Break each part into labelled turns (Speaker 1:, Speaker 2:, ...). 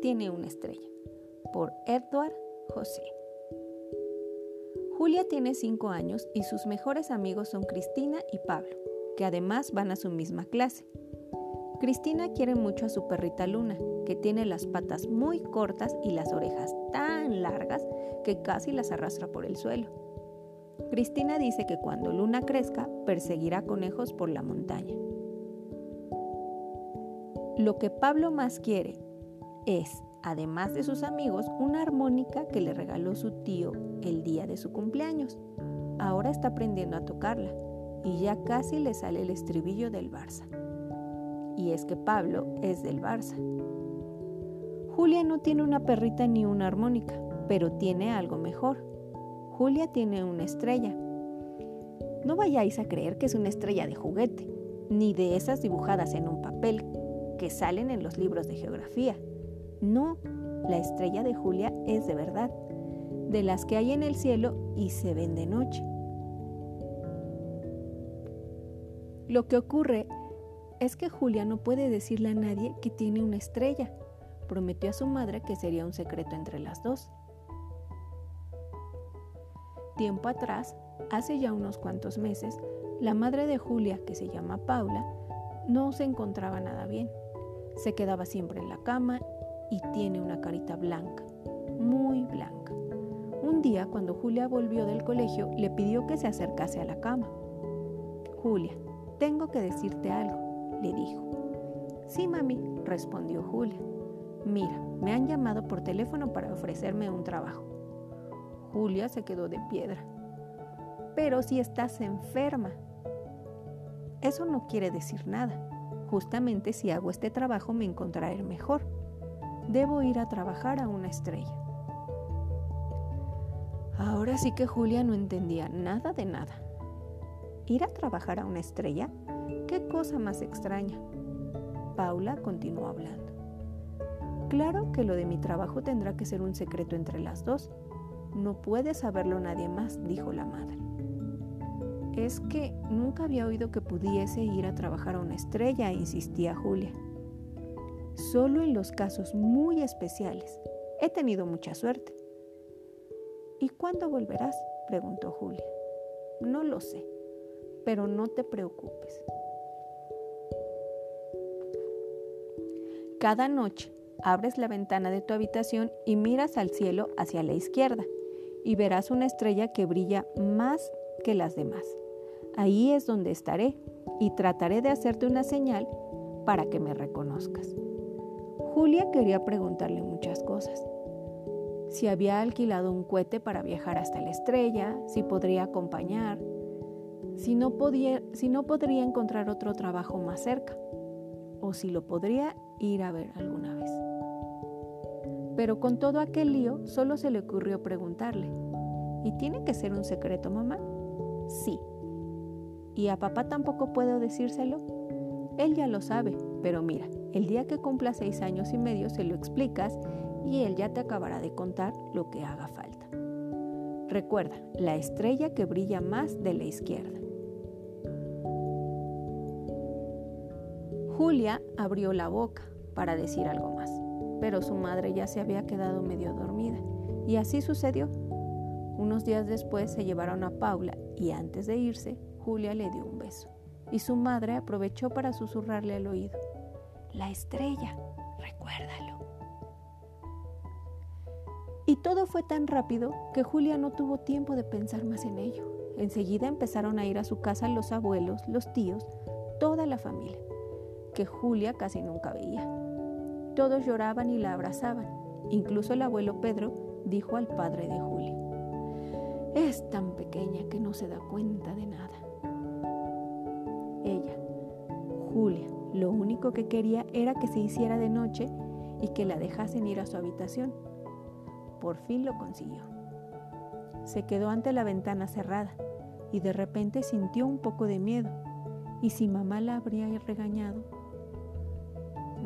Speaker 1: tiene una estrella, por Edward José. Julia tiene 5 años y sus mejores amigos son Cristina y Pablo, que además van a su misma clase. Cristina quiere mucho a su perrita Luna, que tiene las patas muy cortas y las orejas tan largas que casi las arrastra por el suelo. Cristina dice que cuando Luna crezca perseguirá conejos por la montaña. Lo que Pablo más quiere es, además de sus amigos, una armónica que le regaló su tío el día de su cumpleaños. Ahora está aprendiendo a tocarla y ya casi le sale el estribillo del Barça y es que Pablo es del Barça. Julia no tiene una perrita ni una armónica, pero tiene algo mejor. Julia tiene una estrella. No vayáis a creer que es una estrella de juguete, ni de esas dibujadas en un papel que salen en los libros de geografía. No, la estrella de Julia es de verdad, de las que hay en el cielo y se ven de noche. Lo que ocurre es que Julia no puede decirle a nadie que tiene una estrella. Prometió a su madre que sería un secreto entre las dos. Tiempo atrás, hace ya unos cuantos meses, la madre de Julia, que se llama Paula, no se encontraba nada bien. Se quedaba siempre en la cama y tiene una carita blanca, muy blanca. Un día, cuando Julia volvió del colegio, le pidió que se acercase a la cama. Julia, tengo que decirte algo le dijo. Sí, mami, respondió Julia. Mira, me han llamado por teléfono para ofrecerme un trabajo. Julia se quedó de piedra. Pero si estás enferma. Eso no quiere decir nada. Justamente si hago este trabajo me encontraré mejor. Debo ir a trabajar a una estrella. Ahora sí que Julia no entendía nada de nada. ¿Ir a trabajar a una estrella? ¡Qué cosa más extraña! Paula continuó hablando. Claro que lo de mi trabajo tendrá que ser un secreto entre las dos. No puede saberlo nadie más, dijo la madre. Es que nunca había oído que pudiese ir a trabajar a una estrella, insistía Julia. Solo en los casos muy especiales. He tenido mucha suerte. ¿Y cuándo volverás? preguntó Julia. No lo sé, pero no te preocupes. Cada noche abres la ventana de tu habitación y miras al cielo hacia la izquierda y verás una estrella que brilla más que las demás. Ahí es donde estaré y trataré de hacerte una señal para que me reconozcas. Julia quería preguntarle muchas cosas. Si había alquilado un cohete para viajar hasta la estrella, si podría acompañar, si no, podía, si no podría encontrar otro trabajo más cerca o si lo podría ir a ver alguna vez. Pero con todo aquel lío solo se le ocurrió preguntarle, ¿y tiene que ser un secreto, mamá? Sí. ¿Y a papá tampoco puedo decírselo? Él ya lo sabe, pero mira, el día que cumpla seis años y medio se lo explicas y él ya te acabará de contar lo que haga falta. Recuerda, la estrella que brilla más de la izquierda. Julia abrió la boca para decir algo más, pero su madre ya se había quedado medio dormida. Y así sucedió. Unos días después se llevaron a Paula y antes de irse, Julia le dio un beso. Y su madre aprovechó para susurrarle al oído, La estrella, recuérdalo. Y todo fue tan rápido que Julia no tuvo tiempo de pensar más en ello. Enseguida empezaron a ir a su casa los abuelos, los tíos, toda la familia que Julia casi nunca veía. Todos lloraban y la abrazaban. Incluso el abuelo Pedro dijo al padre de Julia, es tan pequeña que no se da cuenta de nada. Ella, Julia, lo único que quería era que se hiciera de noche y que la dejasen ir a su habitación. Por fin lo consiguió. Se quedó ante la ventana cerrada y de repente sintió un poco de miedo. ¿Y si mamá la habría regañado?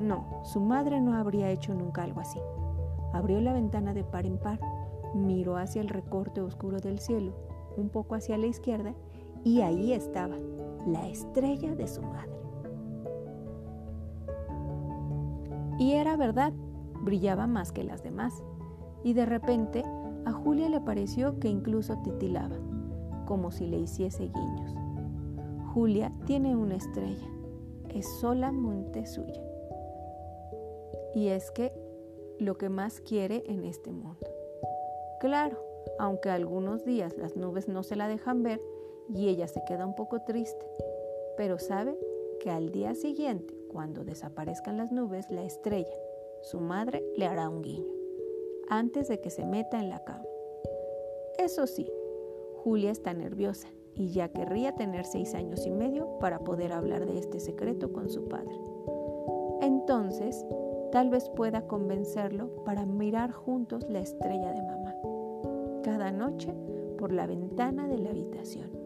Speaker 1: No, su madre no habría hecho nunca algo así. Abrió la ventana de par en par, miró hacia el recorte oscuro del cielo, un poco hacia la izquierda, y ahí estaba, la estrella de su madre. Y era verdad, brillaba más que las demás, y de repente a Julia le pareció que incluso titilaba, como si le hiciese guiños. Julia tiene una estrella, es solamente suya. Y es que lo que más quiere en este mundo. Claro, aunque algunos días las nubes no se la dejan ver y ella se queda un poco triste, pero sabe que al día siguiente, cuando desaparezcan las nubes, la estrella, su madre, le hará un guiño, antes de que se meta en la cama. Eso sí, Julia está nerviosa y ya querría tener seis años y medio para poder hablar de este secreto con su padre. Entonces, tal vez pueda convencerlo para mirar juntos la estrella de mamá, cada noche por la ventana de la habitación.